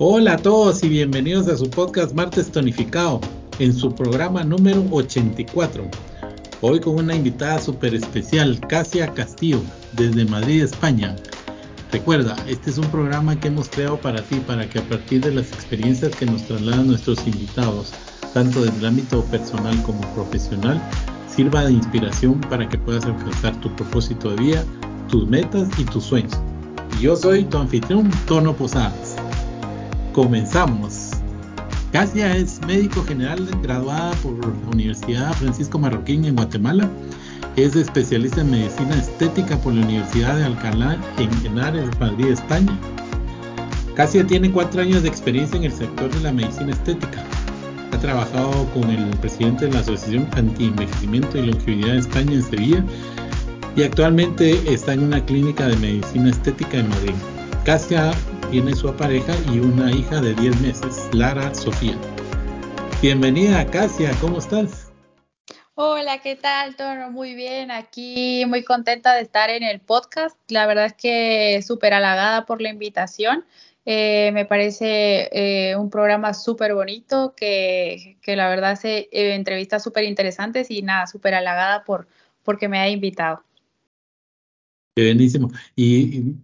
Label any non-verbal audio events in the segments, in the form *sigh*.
Hola a todos y bienvenidos a su podcast Martes Tonificado en su programa número 84. Hoy con una invitada súper especial, Casia Castillo, desde Madrid, España. Recuerda, este es un programa que hemos creado para ti, para que a partir de las experiencias que nos trasladan nuestros invitados, tanto desde el ámbito personal como profesional, sirva de inspiración para que puedas alcanzar tu propósito de vida, tus metas y tus sueños. Y yo soy tu anfitrión, Tono Posadas. Comenzamos. Casia es médico general graduada por la Universidad Francisco Marroquín en Guatemala. Es especialista en medicina estética por la Universidad de Alcalá en Henares, Madrid, España. Casia tiene cuatro años de experiencia en el sector de la medicina estética. Ha trabajado con el presidente de la Asociación Anti-Envejecimiento y Longevidad de España en Sevilla y actualmente está en una clínica de medicina estética en Madrid. Casia tiene su pareja y una hija de 10 meses, Lara Sofía. Bienvenida, Casia, ¿cómo estás? Hola, ¿qué tal, Toro? Muy bien, aquí muy contenta de estar en el podcast. La verdad es que súper halagada por la invitación. Eh, me parece eh, un programa súper bonito que, que, la verdad hace eh, entrevistas súper interesantes y nada, súper halagada por porque me ha invitado. Buenísimo. Y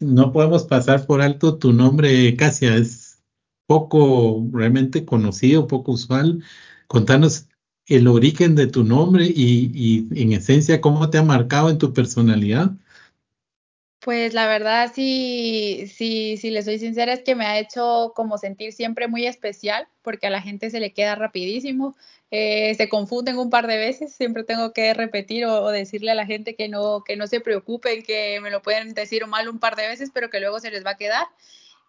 no podemos pasar por alto tu nombre, Casia, es poco realmente conocido, poco usual. Contanos el origen de tu nombre y, y en esencia cómo te ha marcado en tu personalidad. Pues la verdad, sí, sí, sí, le soy sincera, es que me ha hecho como sentir siempre muy especial, porque a la gente se le queda rapidísimo, eh, se confunden un par de veces, siempre tengo que repetir o, decirle a la gente que no, que no se preocupen, que me lo pueden decir mal un par de veces, pero que luego se les va a quedar.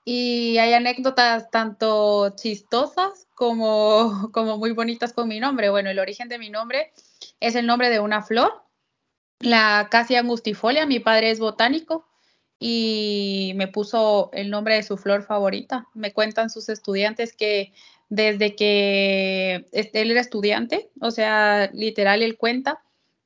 Y hay anécdotas tanto chistosas como, como muy bonitas con mi nombre. Bueno, el origen de mi nombre es el nombre de una flor, la Cassia angustifolia. Mi padre es botánico y me puso el nombre de su flor favorita. Me cuentan sus estudiantes que desde que él era estudiante, o sea, literal, él cuenta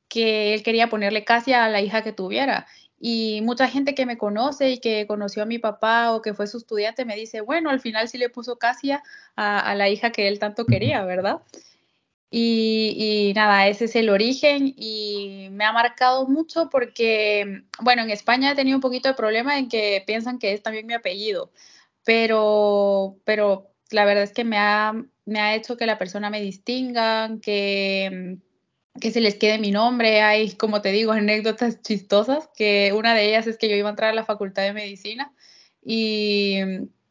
que él quería ponerle Casia a la hija que tuviera. Y mucha gente que me conoce y que conoció a mi papá o que fue su estudiante me dice, bueno, al final sí le puso Casia a, a la hija que él tanto quería, ¿verdad? Y, nada, ese es el origen y me ha marcado mucho porque, bueno, en España he tenido un poquito de problema en que piensan que es también mi apellido, pero, pero la verdad es que me ha, me ha hecho que la persona me distinga, que, que se les quede mi nombre. Hay, como te digo, anécdotas chistosas, que una de ellas es que yo iba a entrar a la facultad de medicina y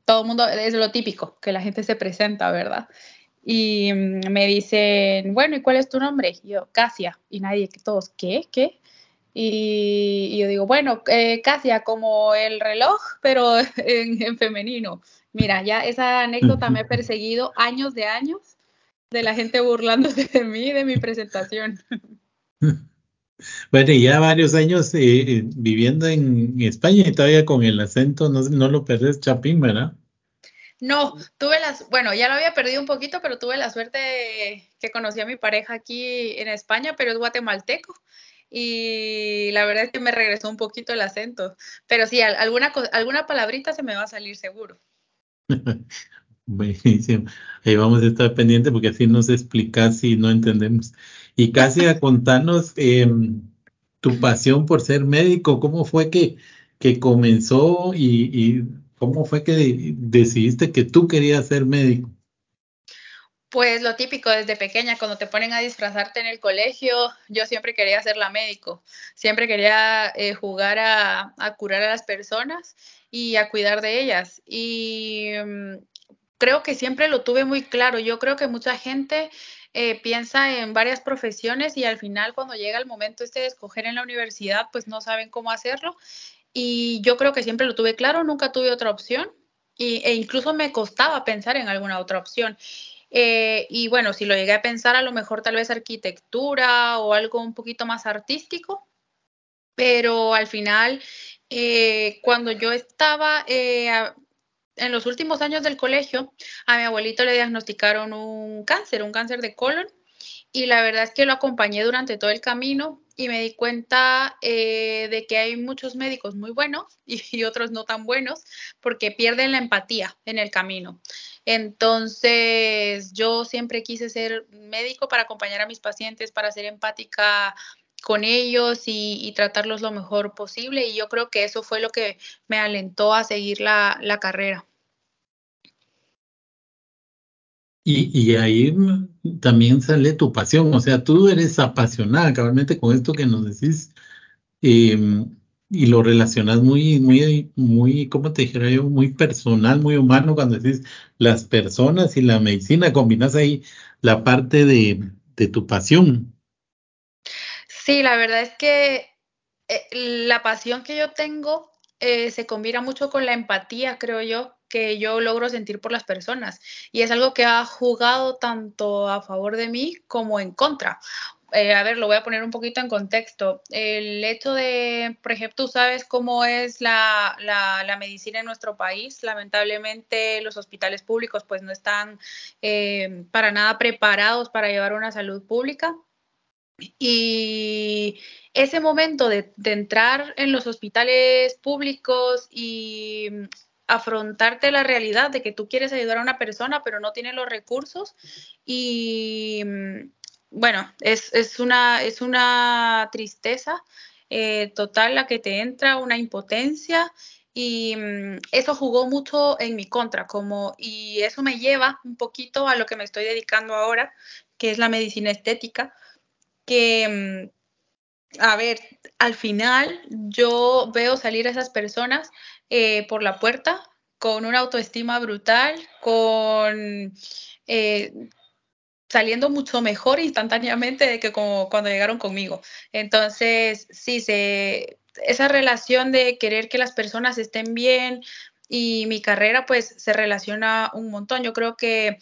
todo el mundo, es lo típico, que la gente se presenta, ¿verdad? Y me dicen, bueno, ¿y cuál es tu nombre? Y yo, Casia. Y nadie, todos, ¿qué? ¿Qué? Y, y yo digo, bueno, eh, Casia, como el reloj, pero *laughs* en, en, femenino. Mira, ya esa anécdota me ha perseguido años de años de la gente burlándose de mí, de mi presentación. *laughs* Bueno, y ya varios años eh, viviendo en España y todavía con el acento, no, no lo perdés, Chapín, ¿verdad? No, tuve las, bueno, ya lo había perdido un poquito, pero tuve la suerte de que conocí a mi pareja aquí en España, pero es guatemalteco. Y la verdad es que me regresó un poquito el acento. Pero sí, alguna, alguna palabrita se me va a salir seguro. *laughs* Buenísimo. Ahí vamos a estar pendientes porque así nos explicas si no entendemos. Y casi a *laughs* contarnos eh, tu pasión por ser médico, ¿cómo fue que, que comenzó y, y ¿Cómo fue que decidiste que tú querías ser médico? Pues lo típico desde pequeña, cuando te ponen a disfrazarte en el colegio, yo siempre quería ser la médico, siempre quería eh, jugar a, curar a las personas y a cuidar de ellas. Y um, creo que siempre lo tuve muy claro. Yo creo que mucha gente eh, piensa en varias profesiones y al final cuando llega el momento este de escoger en la universidad, pues no saben cómo hacerlo y yo creo que siempre lo tuve claro, nunca tuve otra opción y, e incluso me costaba pensar en alguna otra opción. Eh, y bueno, si lo llegué a pensar, a lo mejor tal vez arquitectura o algo un poquito más artístico, pero al final, eh, cuando yo estaba eh, en los últimos años del colegio, a mi abuelito le diagnosticaron un cáncer, un cáncer de colon y la verdad es que lo acompañé durante todo el camino y me di cuenta eh, de que hay muchos médicos muy buenos *laughs* y, otros no tan buenos porque pierden la empatía en el camino. Entonces, yo siempre quise ser médico para acompañar a mis pacientes, para ser empática con ellos y, tratarlos lo mejor posible. Y yo creo que eso fue lo que me alentó a seguir la, carrera. Y, ahí también sale tu pasión, o sea, tú eres apasionada cabalmente con esto que nos decís em, y lo relacionas muy, muy, muy, ¿cómo te dijera yo? Muy personal, muy humano cuando decís las personas y la medicina, combinas ahí la parte de, de tu pasión. Sí, la verdad es que eh, la pasión que yo tengo eh, se combina mucho con la empatía, creo yo, que yo logro sentir por las personas. Y es algo que ha jugado tanto a favor de mí como en contra. Eh, a ver, lo voy a poner un poquito en contexto. El hecho de, por ejemplo, tú sabes cómo es la, la, medicina en nuestro país. Lamentablemente los hospitales públicos pues no están para nada preparados para llevar una salud pública. Y ese momento de, entrar en los hospitales públicos y afrontarte la realidad de que tú quieres ayudar a una persona pero no tienes los recursos. Y bueno, es, una, es una tristeza eh, total la que te entra, una impotencia. Y eso jugó mucho en mi contra como y eso me lleva un poquito a lo que me estoy dedicando ahora, que es la medicina estética que, mm, a ver, al final yo veo salir a esas personas eh, por la puerta con una autoestima brutal, con eh, saliendo mucho mejor instantáneamente de que como cuando llegaron conmigo. Entonces, sí, se, esa relación de querer que las personas estén bien y mi carrera pues se relaciona un montón. Yo creo que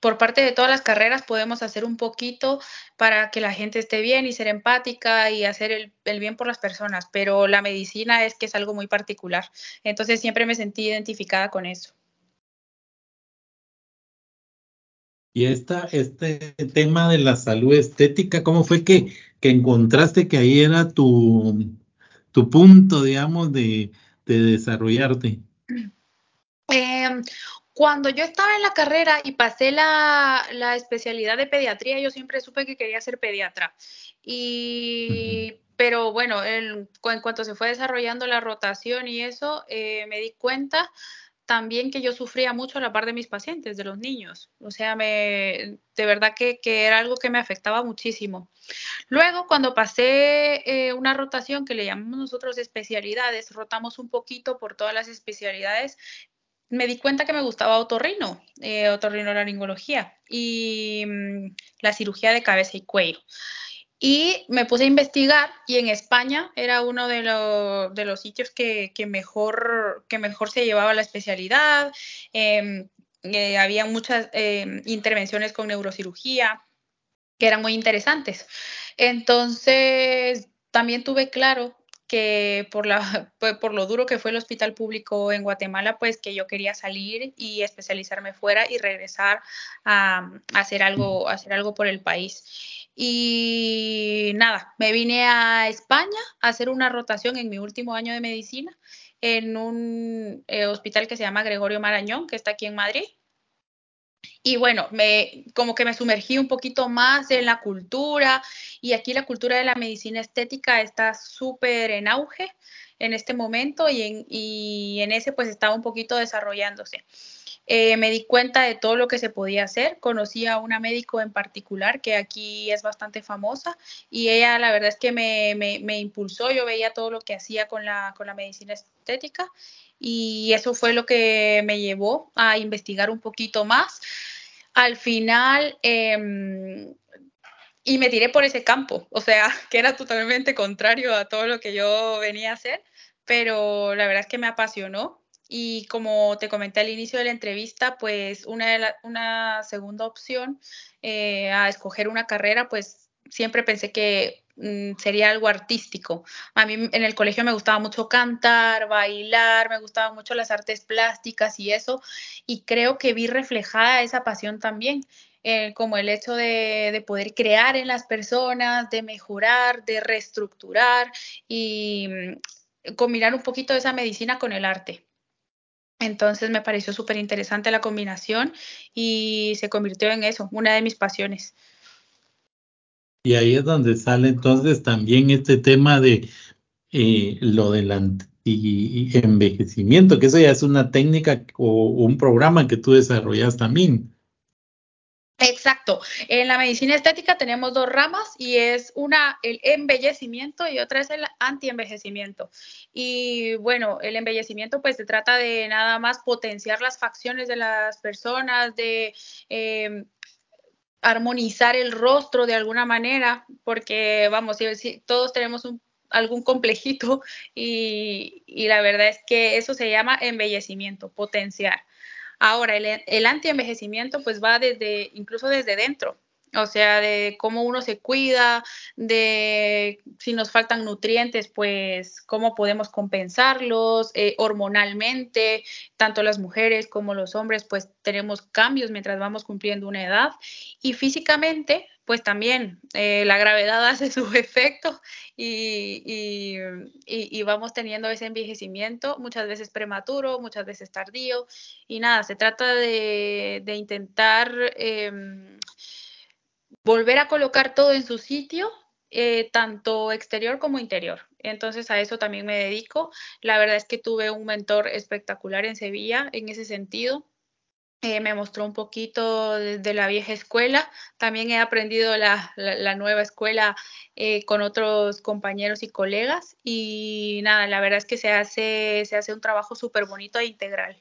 por parte de todas las carreras podemos hacer un poquito para que la gente esté bien y ser empática y hacer el, bien por las personas, pero la medicina es que es algo muy particular. Entonces siempre me sentí identificada con eso. Y esta, este tema de la salud estética, ¿cómo fue que, que encontraste que ahí era tu, tu punto, digamos, de, de desarrollarte? Eh, cuando yo estaba en la carrera y pasé la, especialidad de pediatría, yo siempre supe que quería ser pediatra. Y, pero bueno, en cuanto se fue desarrollando la rotación y eso, eh, me di cuenta también que yo sufría mucho a la par de mis pacientes, de los niños. O sea, me, de verdad que, era algo que me afectaba muchísimo. Luego, cuando pasé eh, una rotación que le llamamos nosotros especialidades, rotamos un poquito por todas las especialidades me di cuenta que me gustaba otorrino, eh, otorrinolaringología y mm, la cirugía de cabeza y cuello. Y me puse a investigar y en España era uno de, los sitios que, mejor, que mejor se llevaba la especialidad. Em, eh, había muchas em, intervenciones con neurocirugía que eran muy interesantes. Entonces, también tuve claro que por, la, *laughs* por lo duro que fue el hospital público en Guatemala, pues que yo quería salir y especializarme fuera y regresar a, hacer, algo, hacer algo por el país. Y nada, me vine a España a hacer una rotación en mi último año de medicina en un eh, hospital que se llama Gregorio Marañón, que está aquí en Madrid. Y bueno, me, como que me sumergí un poquito más en la cultura y aquí la cultura de la medicina estética está súper en auge en este momento y en, y en ese pues estaba un poquito desarrollándose. Eh, me di cuenta de todo lo que se podía hacer. Conocí a una médico en particular que aquí es bastante famosa y ella la verdad es que me, me, me impulsó. Yo veía todo lo que hacía con la, con la medicina estética y eso fue lo que me llevó a investigar un poquito más. Al final, em, y me tiré por ese campo, o sea, *laughs* que era totalmente contrario a todo lo que yo venía a hacer, pero la verdad es que me apasionó y como te comenté al inicio de la entrevista, pues una, una segunda opción eh, a escoger una carrera, pues siempre pensé que sería algo artístico. A mí en el colegio me gustaba mucho cantar, bailar, me gustaban mucho las artes plásticas y eso, y creo que vi reflejada esa pasión también eh, como el hecho de, poder crear en las personas, de mejorar, de reestructurar y mm, combinar un poquito esa medicina con el arte. Entonces me pareció súper interesante la combinación y se convirtió en eso, una de mis pasiones. Y ahí es donde sale entonces también este tema de eh, lo del envejecimiento, que eso ya es una técnica o un programa que tú desarrollas también. Exacto. En la medicina estética tenemos dos ramas y es una el embellecimiento y otra es el antienvejecimiento. Y bueno, el embellecimiento pues se trata de nada más potenciar las facciones de las personas, de em, armonizar el rostro de alguna manera, porque vamos, todos tenemos un, algún complejito y, y la verdad es que eso se llama embellecimiento, potenciar. Ahora, el, el anti-envejecimiento pues va desde, incluso desde dentro, o sea, de cómo uno se cuida, de si nos faltan nutrientes, pues cómo podemos compensarlos eh, hormonalmente, tanto las mujeres como los hombres, pues tenemos cambios mientras vamos cumpliendo una edad. Y físicamente, pues también eh, la gravedad *laughs* hace su efecto y, y, vamos teniendo ese envejecimiento, muchas veces prematuro, muchas veces tardío. Y nada, se trata de, de intentar... Eh, volver a colocar todo en su sitio, eh, tanto exterior como interior. Entonces a eso también me dedico. La verdad es que tuve un mentor espectacular en Sevilla en ese sentido. Eh, me mostró un poquito de, la vieja escuela. También he aprendido la, nueva escuela eh, con otros compañeros y colegas. Y nada, la verdad es que se hace, se hace un trabajo súper bonito e integral.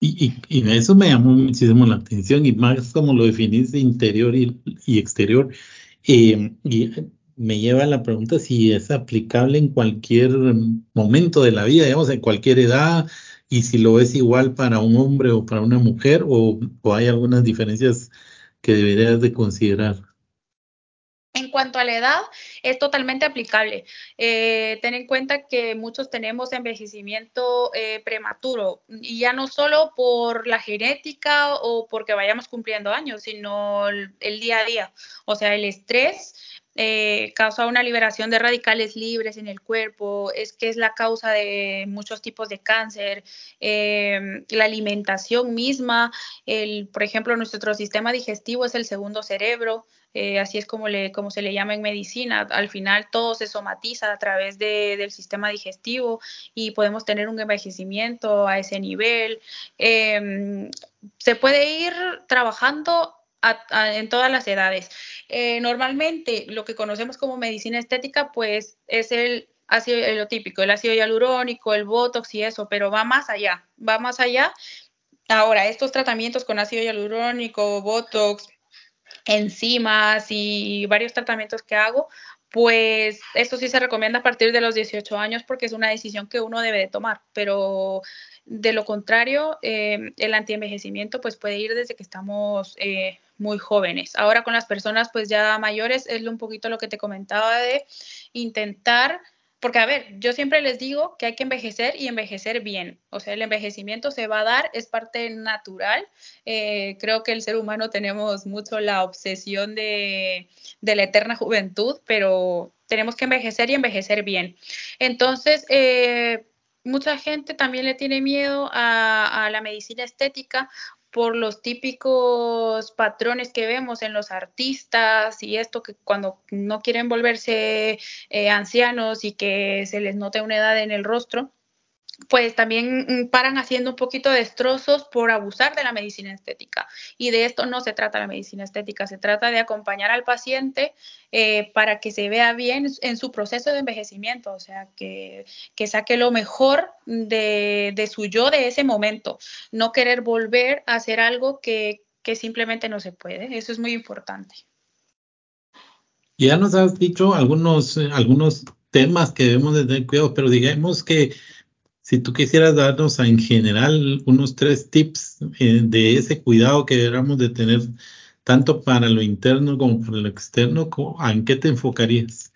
Y, y, eso me llamó muchísimo la atención y más como lo definiste interior y, exterior. Eh, y me lleva a la pregunta si es aplicable en cualquier momento de la vida, digamos, en cualquier edad, y si lo es igual para un hombre o para una mujer, o, o hay algunas diferencias que deberías de considerar. En cuanto a la edad, es totalmente aplicable. Eh, ten en cuenta que muchos tenemos envejecimiento eh, prematuro y ya no solo por la genética o porque vayamos cumpliendo años, sino el, día a día. O sea, el estrés eh, causa una liberación de radicales libres en el cuerpo, es que es la causa de muchos tipos de cáncer, la alimentación misma, el, por ejemplo, nuestro sistema digestivo es el segundo cerebro, eh, así es como, le, como se le llama en medicina. Al final todo se somatiza a través de, del sistema digestivo y podemos tener un envejecimiento a ese nivel. Em, se puede ir trabajando en todas las edades. Eh, normalmente lo que conocemos como medicina estética pues es el ácido lo típico, el ácido hialurónico, el botox y eso, pero va más allá, va más allá. Ahora, estos tratamientos con ácido hialurónico, botox, enzimas y varios tratamientos que hago, pues esto sí se recomienda a partir de los 18 años porque es una decisión que uno debe de tomar, pero de lo contrario, eh, el antienvejecimiento pues puede ir desde que estamos eh, muy jóvenes. Ahora con las personas pues ya mayores es un poquito lo que te comentaba de intentar porque, a ver, yo siempre les digo que hay que envejecer y envejecer bien. O sea, el envejecimiento se va a dar, es parte natural. Eh, creo que el ser humano tenemos mucho la obsesión de, la eterna juventud, pero tenemos que envejecer y envejecer bien. Entonces, eh, mucha gente también le tiene miedo a, la medicina estética por los típicos patrones que vemos en los artistas y esto que cuando no quieren volverse eh, ancianos y que se les note una edad en el rostro, pues también mm, paran haciendo un poquito de destrozos por abusar de la medicina estética. Y de esto no se trata la medicina estética, se trata de acompañar al paciente eh, para que se vea bien en su proceso de envejecimiento, o sea, que, saque lo mejor de, de, su yo de ese momento, no querer volver a hacer algo que, que simplemente no se puede. Eso es muy importante. Ya nos has dicho algunos, eh, algunos temas que debemos de tener cuidado, pero digamos que si tú quisieras darnos en general unos tres tips eh, de ese cuidado que deberíamos de tener tanto para lo interno como para lo externo, ¿en qué te enfocarías?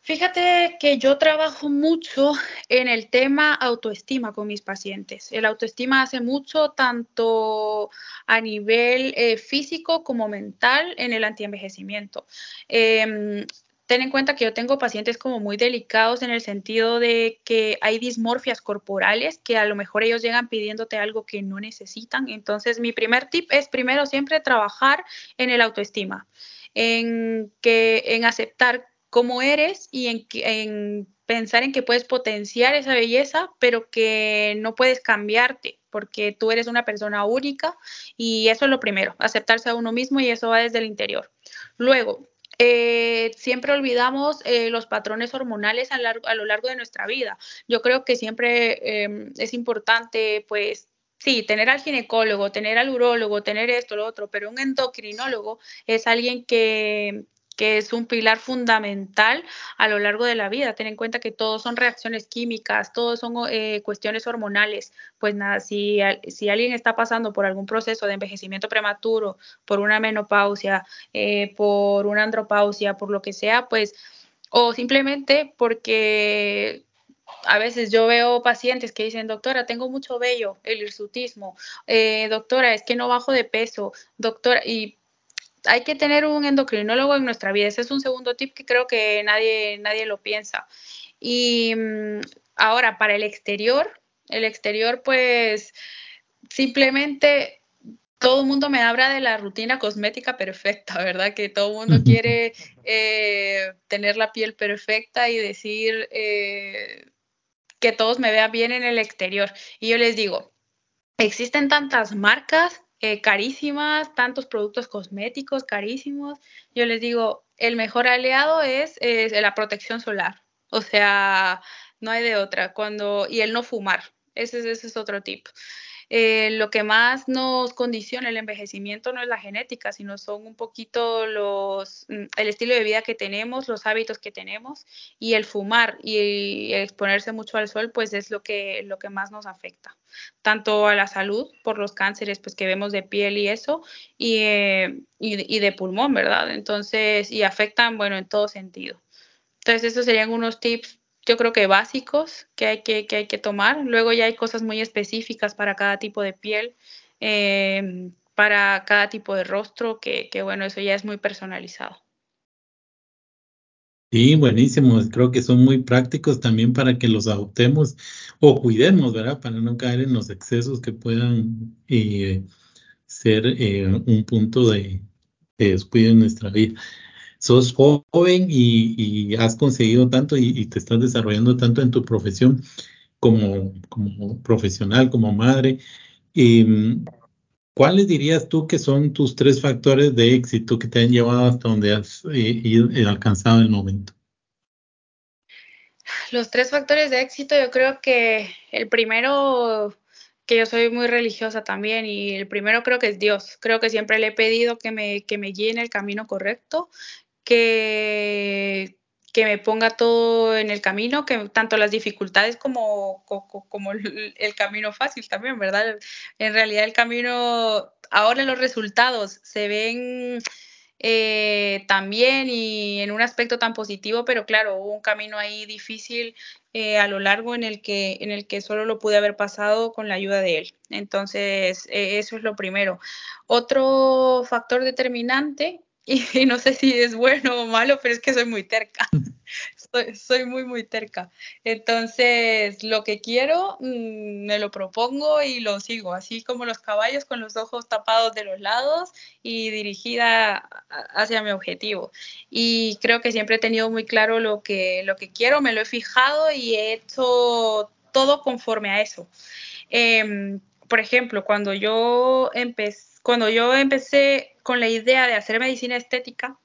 Fíjate que yo trabajo mucho en el tema autoestima con mis pacientes. El autoestima hace mucho tanto a nivel eh, físico como mental en el antienvejecimiento. Em, ten en cuenta que yo tengo pacientes como muy delicados en el sentido de que hay dismorfias corporales que a lo mejor ellos llegan pidiéndote algo que no necesitan. Entonces, mi primer tip es primero siempre trabajar en el autoestima, en que en aceptar cómo eres y en, pensar en que puedes potenciar esa belleza, pero que no puedes cambiarte porque tú eres una persona única y eso es lo primero, aceptarse a uno mismo y eso va desde el interior. Luego, eh, siempre olvidamos eh, los patrones hormonales a, lo largo de nuestra vida. Yo creo que siempre em, es importante, pues, sí, tener al ginecólogo, tener al urólogo, tener esto, lo otro, pero un endocrinólogo es alguien que, que es un pilar fundamental a lo largo de la vida. Ten en cuenta que todos son reacciones químicas, todos son eh, cuestiones hormonales. Pues nada, si, si, alguien está pasando por algún proceso de envejecimiento prematuro, por una menopausia, eh, por una andropausia, por lo que sea, pues, o simplemente porque a veces yo veo pacientes que dicen, doctora, tengo mucho vello, el hirsutismo, eh, doctora, es que no bajo de peso, doctora, y hay que tener un endocrinólogo en nuestra vida. Ese es un segundo tip que creo que nadie, nadie lo piensa. Y mm, ahora, para el exterior, el exterior, pues simplemente todo el mundo me habla de la rutina cosmética perfecta, *laughs* ¿verdad? Que todo el mundo quiere eh, tener la piel perfecta y decir eh, que todos me vean bien en el exterior. Y yo les digo, existen tantas marcas eh, carísimas, tantos productos cosméticos carísimos. Yo les digo, el mejor aliado es, la protección solar. O sea, no hay de otra. Cuando, y el no fumar. Ese, ese es otro tip. Eh, lo que más nos condiciona el envejecimiento no es la genética, sino son un poquito los, mm, el estilo de vida que tenemos, los hábitos que tenemos y el fumar y, exponerse mucho al sol, pues es lo que, lo que más nos afecta, tanto a la salud por los cánceres pues que vemos de piel y eso, y, eh, y, y de pulmón, ¿verdad? Entonces, y afectan, bueno, en todo sentido. Entonces, esos serían unos tips yo creo que básicos que hay que, hay que tomar. Luego ya hay cosas muy específicas para cada tipo de piel, eh, para cada tipo de rostro, que, bueno, eso ya es muy personalizado. Sí, buenísimo. Creo que son muy prácticos también para que los adoptemos o cuidemos, ¿verdad? Para no caer en los excesos que puedan eh, ser eh, un punto de, de descuido en nuestra vida sos joven y, has conseguido tanto y, te estás desarrollando tanto en tu profesión como, como profesional, como madre. Em, ¿Cuáles dirías tú que son tus tres factores de éxito que te han llevado hasta donde has eh, eh, alcanzado el momento? Los tres factores de éxito, yo creo que el primero, que yo soy muy religiosa también, y el primero creo que es Dios. Creo que siempre le he pedido que me, que me guíe en el camino correcto que, que me ponga todo en el camino, que tanto las dificultades como, como, el, camino fácil también, ¿verdad? En realidad el camino, ahora los resultados se ven eh, también y en un aspecto tan positivo, pero claro, hubo un camino ahí difícil eh, a lo largo en el, que, en el que solo lo pude haber pasado con la ayuda de él. Entonces, e, eso es lo primero. Otro factor determinante *laughs* y, no sé si es bueno o malo, pero es que soy muy terca. *laughs* soy, muy, muy terca. Entonces, lo que quiero, mm, me lo propongo y lo sigo, así como los caballos con los ojos tapados de los lados y dirigida hacia mi objetivo. Y creo que siempre he tenido muy claro lo que, lo que quiero, me lo he fijado y he hecho todo conforme a eso. Em, por ejemplo, cuando yo empecé, cuando yo empecé con la idea de hacer medicina estética,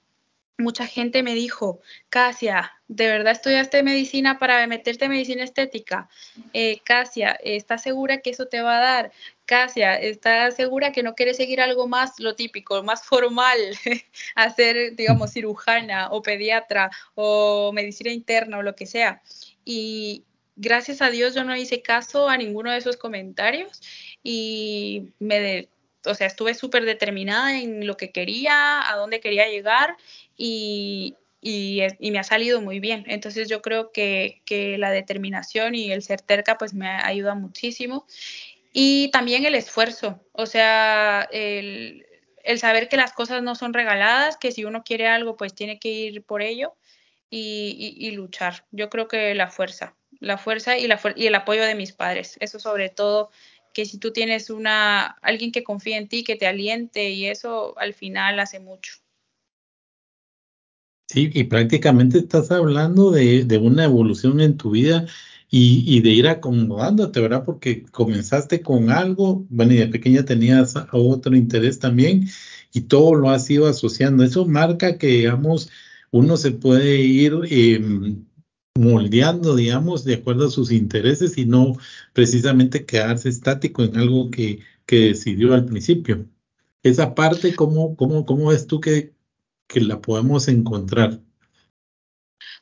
mucha gente me dijo, Casia, ¿de verdad estudiaste medicina para meterte en medicina estética? Eh, Casia, ¿estás segura que eso te va a dar? Casia, ¿estás segura que no quieres seguir algo más, lo típico, más formal, *laughs* hacer, digamos, cirujana o pediatra o medicina interna o lo que sea? Y gracias a Dios yo no hice caso a ninguno de esos comentarios y me o sea, estuve súper determinada en lo que quería, a dónde quería llegar y, y, me ha salido muy bien. Entonces yo creo que, que, la determinación y el ser terca pues me ayuda muchísimo. Y también el esfuerzo, o sea, el, el saber que las cosas no son regaladas, que si uno quiere algo pues tiene que ir por ello y, luchar. Yo creo que la fuerza, la fuerza y, la, y el apoyo de mis padres, eso sobre todo que si tú tienes una alguien que confía en ti, que te aliente y eso al final hace mucho. Sí, y prácticamente estás hablando de, de una evolución en tu vida y, y, de ir acomodándote, ¿verdad? Porque comenzaste con algo, bueno, y de pequeña tenías otro interés también y todo lo has ido asociando. Eso marca que, digamos, uno se puede ir em, moldeando, digamos, de acuerdo a sus intereses y no precisamente quedarse estático en algo que, que decidió al principio. Esa parte, ¿cómo, cómo, cómo ves tú que, que la podemos encontrar?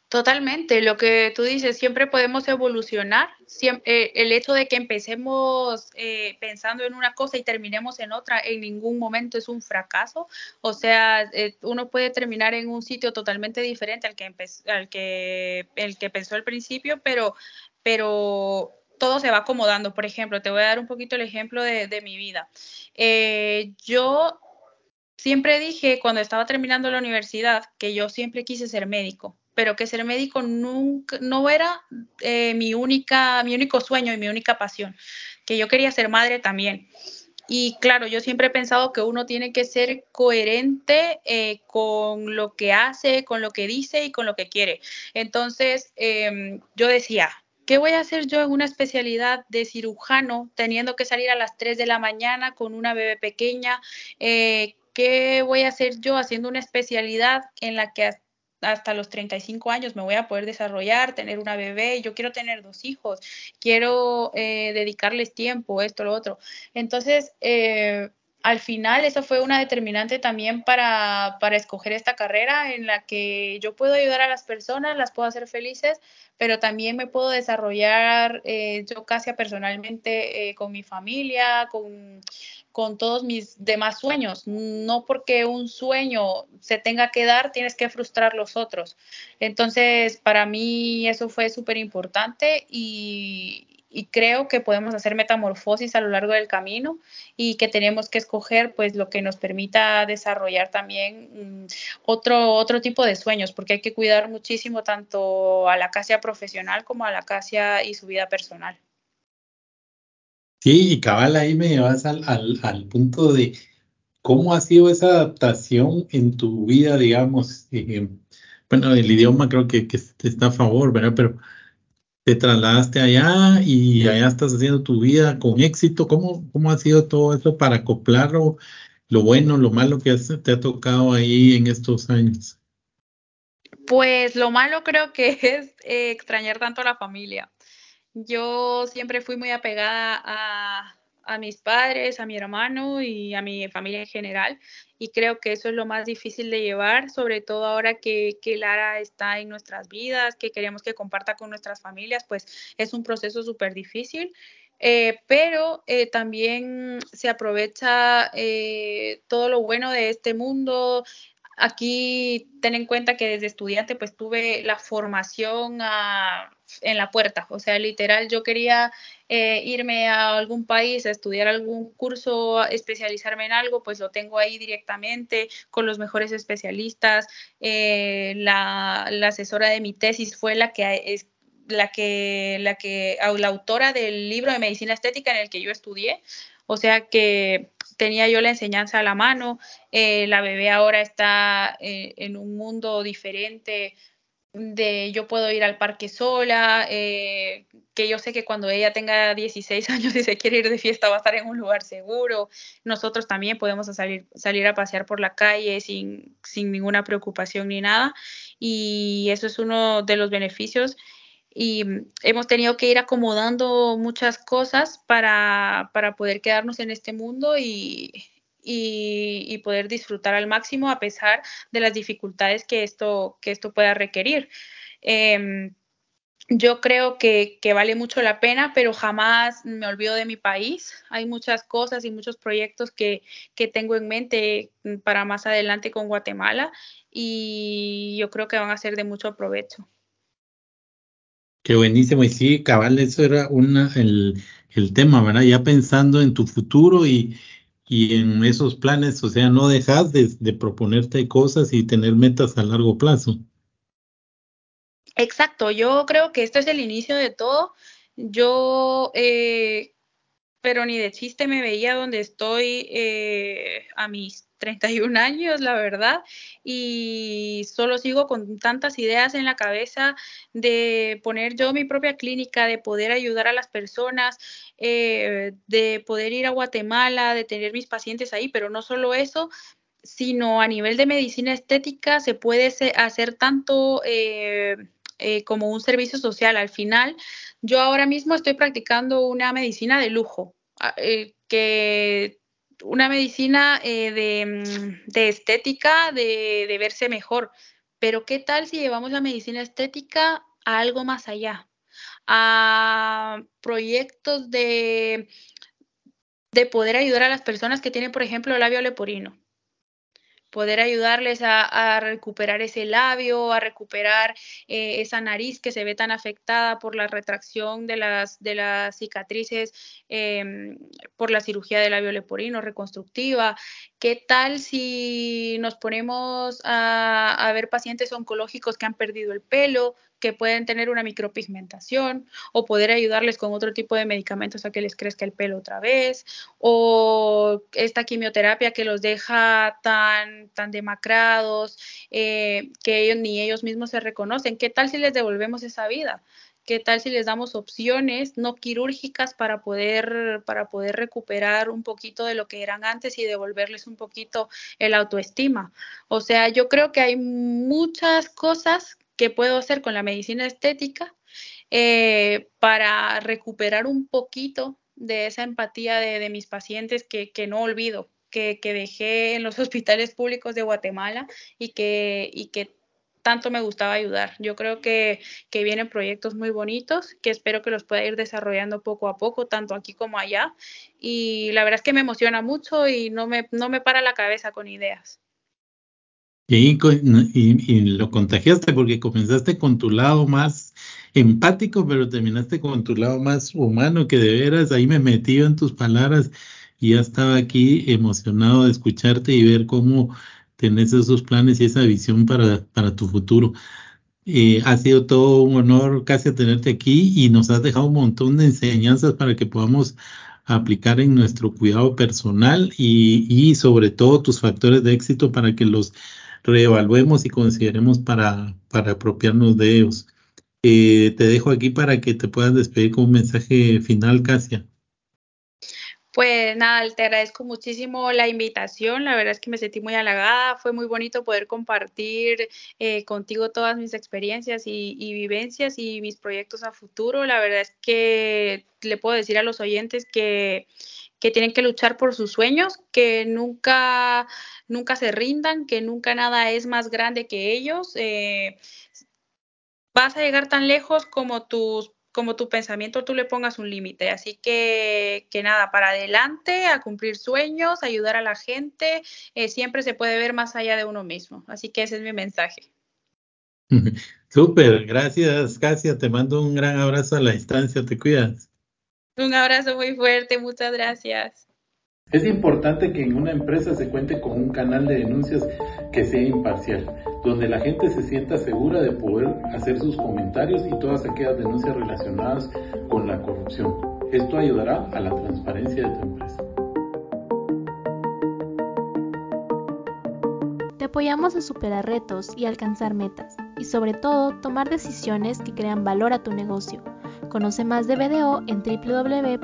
Totalmente, lo que tú dices, siempre podemos evolucionar. Siempre, eh, el hecho de que empecemos eh, pensando en una cosa y terminemos en otra en ningún momento es un fracaso. O sea, eh, uno puede terminar en un sitio totalmente diferente al que, al que, el que pensó al principio, pero, pero todo se va acomodando. Por ejemplo, te voy a dar un poquito el ejemplo de, de mi vida. yo siempre dije cuando estaba terminando la universidad que yo siempre quise ser médico pero que ser médico nunca, no era eh, mi, única, mi único sueño y mi única pasión, que yo quería ser madre también. Y claro, yo siempre he pensado que uno tiene que ser coherente eh, con lo que hace, con lo que dice y con lo que quiere. Entonces, em, yo decía, ¿qué voy a hacer yo en una especialidad de cirujano teniendo que salir a las 3 de la mañana con una bebé pequeña? Eh, ¿Qué voy a hacer yo haciendo una especialidad en la que hasta los 35 años me voy a poder desarrollar, tener una bebé, yo quiero tener dos hijos, quiero eh, dedicarles tiempo, esto, lo otro. Entonces, eh, al final, eso fue una determinante también para, para, escoger esta carrera en la que yo puedo ayudar a las personas, las puedo hacer felices, pero también me puedo desarrollar eh, yo casi personalmente con mi familia, con con todos mis demás sueños. No porque un sueño se tenga que dar, tienes que frustrar los otros. Entonces, para mí eso fue súper importante y, creo que podemos hacer metamorfosis a lo largo del camino y que tenemos que escoger pues lo que nos permita desarrollar también mm, otro, otro tipo de sueños, porque hay que cuidar muchísimo tanto a la casa profesional como a la casa y su vida personal. Sí, y cabal ahí me llevas al, al, punto de cómo ha sido esa adaptación en tu vida, digamos. Eh, bueno, el idioma creo que, que, está a favor, ¿verdad? Pero te trasladaste allá y allá estás haciendo tu vida con éxito. ¿Cómo, cómo ha sido todo eso para acoplarlo? Lo bueno, lo malo que te ha tocado ahí en estos años. Pues lo malo creo que *laughs* es eh, extrañar tanto a la familia. Yo siempre fui muy apegada a, mis padres, a mi hermano y a mi familia en general. Y creo que eso es lo más difícil de llevar, sobre todo ahora que, Lara está en nuestras vidas, que queremos que comparta con nuestras familias, pues es un proceso súper difícil. Eh, pero eh, también se aprovecha eh, todo lo bueno de este mundo, Aquí ten en cuenta que desde estudiante pues tuve la formación en la puerta, o sea, literal yo quería eh, irme a algún país a estudiar algún curso, especializarme en algo, pues lo tengo ahí directamente con los mejores especialistas. Eh, la, asesora de mi tesis fue la que es la que la que la autora del libro de medicina estética en el que yo estudié, o sea que tenía yo la enseñanza a la mano, eh, la bebé ahora está eh, en un mundo diferente de yo puedo ir al parque sola, eh, que yo sé que cuando ella tenga 16 *laughs* años y se quiere ir de fiesta va a estar en un lugar seguro. Nosotros también podemos salir, salir a pasear por la calle sin, sin ninguna preocupación ni nada. Y eso es uno de los beneficios y hemos tenido que ir acomodando muchas cosas para, para poder quedarnos en este mundo y, y, poder disfrutar al máximo a pesar de las dificultades que esto, que esto pueda requerir. Em, yo creo que, vale mucho la pena, pero jamás me olvido de mi país. Hay muchas cosas y muchos proyectos que, que tengo en mente para más adelante con Guatemala y yo creo que van a ser de mucho provecho. Qué buenísimo. Y sí, cabal, eso era una, el, el tema, ¿verdad? Ya pensando en tu futuro y, y en esos planes, o sea, no dejas de, de proponerte cosas y tener metas a largo plazo. Exacto, yo creo que esto es el inicio de todo. Yo, eh, pero ni de chiste me veía donde estoy eh, a mis 31 años, la verdad, y solo sigo con tantas ideas en la cabeza de poner yo mi propia clínica, de poder ayudar a las personas, eh, de poder ir a Guatemala, de tener mis pacientes ahí, pero no solo eso, sino a nivel de medicina estética se puede hacer tanto eh, como un servicio social. Al final, yo ahora mismo estoy practicando una medicina de lujo, ah, eh, que una medicina eh, mm, de, estética, de, de verse mejor. Pero ¿qué tal si llevamos la medicina estética a algo más allá? A proyectos de, de poder ayudar a las personas que tienen, por ejemplo, labio leporino poder ayudarles a, recuperar ese labio, a recuperar eh, esa nariz que se ve tan afectada por la retracción de las, de las cicatrices em, por la cirugía del labio leporino reconstructiva. ¿Qué tal si nos ponemos a, a ver pacientes oncológicos que han perdido el pelo, que pueden tener una micropigmentación o poder ayudarles con otro tipo de medicamentos a que les crezca el pelo otra vez o esta quimioterapia que los deja tan, tan demacrados eh, que ellos ni ellos mismos se reconocen. ¿Qué tal si les devolvemos esa vida? ¿Qué tal si les damos opciones no quirúrgicas para poder, para poder recuperar un poquito de lo que eran antes y devolverles un poquito el autoestima? O sea, yo creo que hay muchas cosas qué puedo hacer con la medicina estética eh, para recuperar un poquito de esa empatía de, mis pacientes que, no olvido, que, dejé en los *laughs* hospitales públicos de Guatemala y que, tanto me gustaba ayudar. Yo creo que, que, vienen proyectos muy bonitos que espero que los pueda ir desarrollando poco a poco, tanto aquí como allá. Y la verdad es que me emociona mucho y no me, no me para la cabeza con ideas. Y, y, lo contagiaste porque comenzaste con tu lado más empático, pero terminaste con tu lado más humano, que de veras ahí me metí en tus palabras y ya estaba aquí emocionado de escucharte y ver cómo tenés esos planes y esa visión para, para tu futuro. Eh, ha sido todo un honor casi tenerte aquí y nos has dejado un montón de enseñanzas para que podamos aplicar en nuestro cuidado personal y, y sobre todo tus factores de éxito para que los reevaluemos y consideremos para, para apropiarnos de ellos. Eh, te dejo aquí para que te puedas despedir con un mensaje final, Casia. Pues nada, te agradezco muchísimo la invitación. La verdad es que me sentí muy halagada. Fue muy bonito poder compartir eh, contigo todas mis experiencias y, vivencias y mis proyectos a futuro. La verdad es que le puedo decir a los oyentes que, que tienen que luchar por sus sueños, que nunca, nunca se rindan, que nunca nada es más grande que ellos. Eh, vas a llegar tan lejos como tus como tu pensamiento tú le pongas un límite. Así que, que nada, para adelante, a cumplir sueños, ayudar a la gente, eh, siempre se puede ver más allá de uno mismo. Así que ese es mi mensaje. *laughs* Súper, gracias, Casia. Te mando un gran abrazo a la distancia. Te cuidas. Un abrazo muy fuerte, muchas gracias. Es importante que en una empresa se cuente con un canal de denuncias que sea imparcial, donde la gente se sienta segura de poder hacer sus comentarios y todas aquellas denuncias relacionadas con la corrupción. Esto ayudará a la transparencia de tu empresa. Te apoyamos a superar retos y alcanzar metas, y sobre todo tomar decisiones que crean valor a tu negocio. Conoce más de BDO en www.bdo.com.gt.